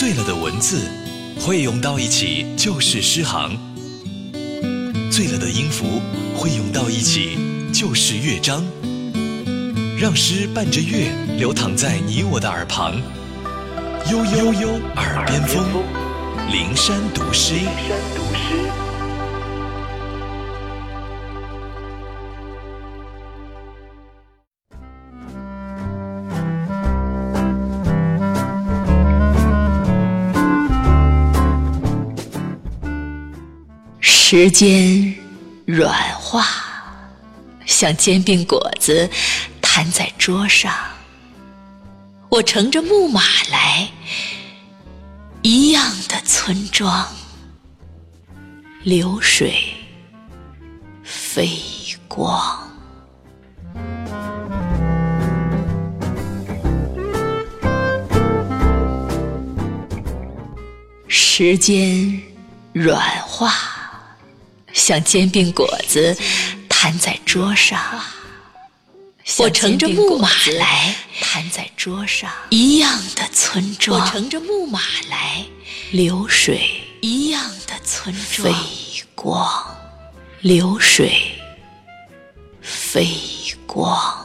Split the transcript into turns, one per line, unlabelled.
醉了的文字汇涌到一起就是诗行，醉了的音符汇涌到一起就是乐章。让诗伴着乐流淌在你我的耳旁，悠悠悠耳边风，灵山读诗。
时间软化，像煎饼果子摊在桌上。我乘着木马来，一样的村庄，流水飞光。时间软化，像煎饼果子摊在桌上。我乘着木马来，摊在桌上，一样的村庄。我乘着木马来，流水一样的村庄，飞光，流水飞光。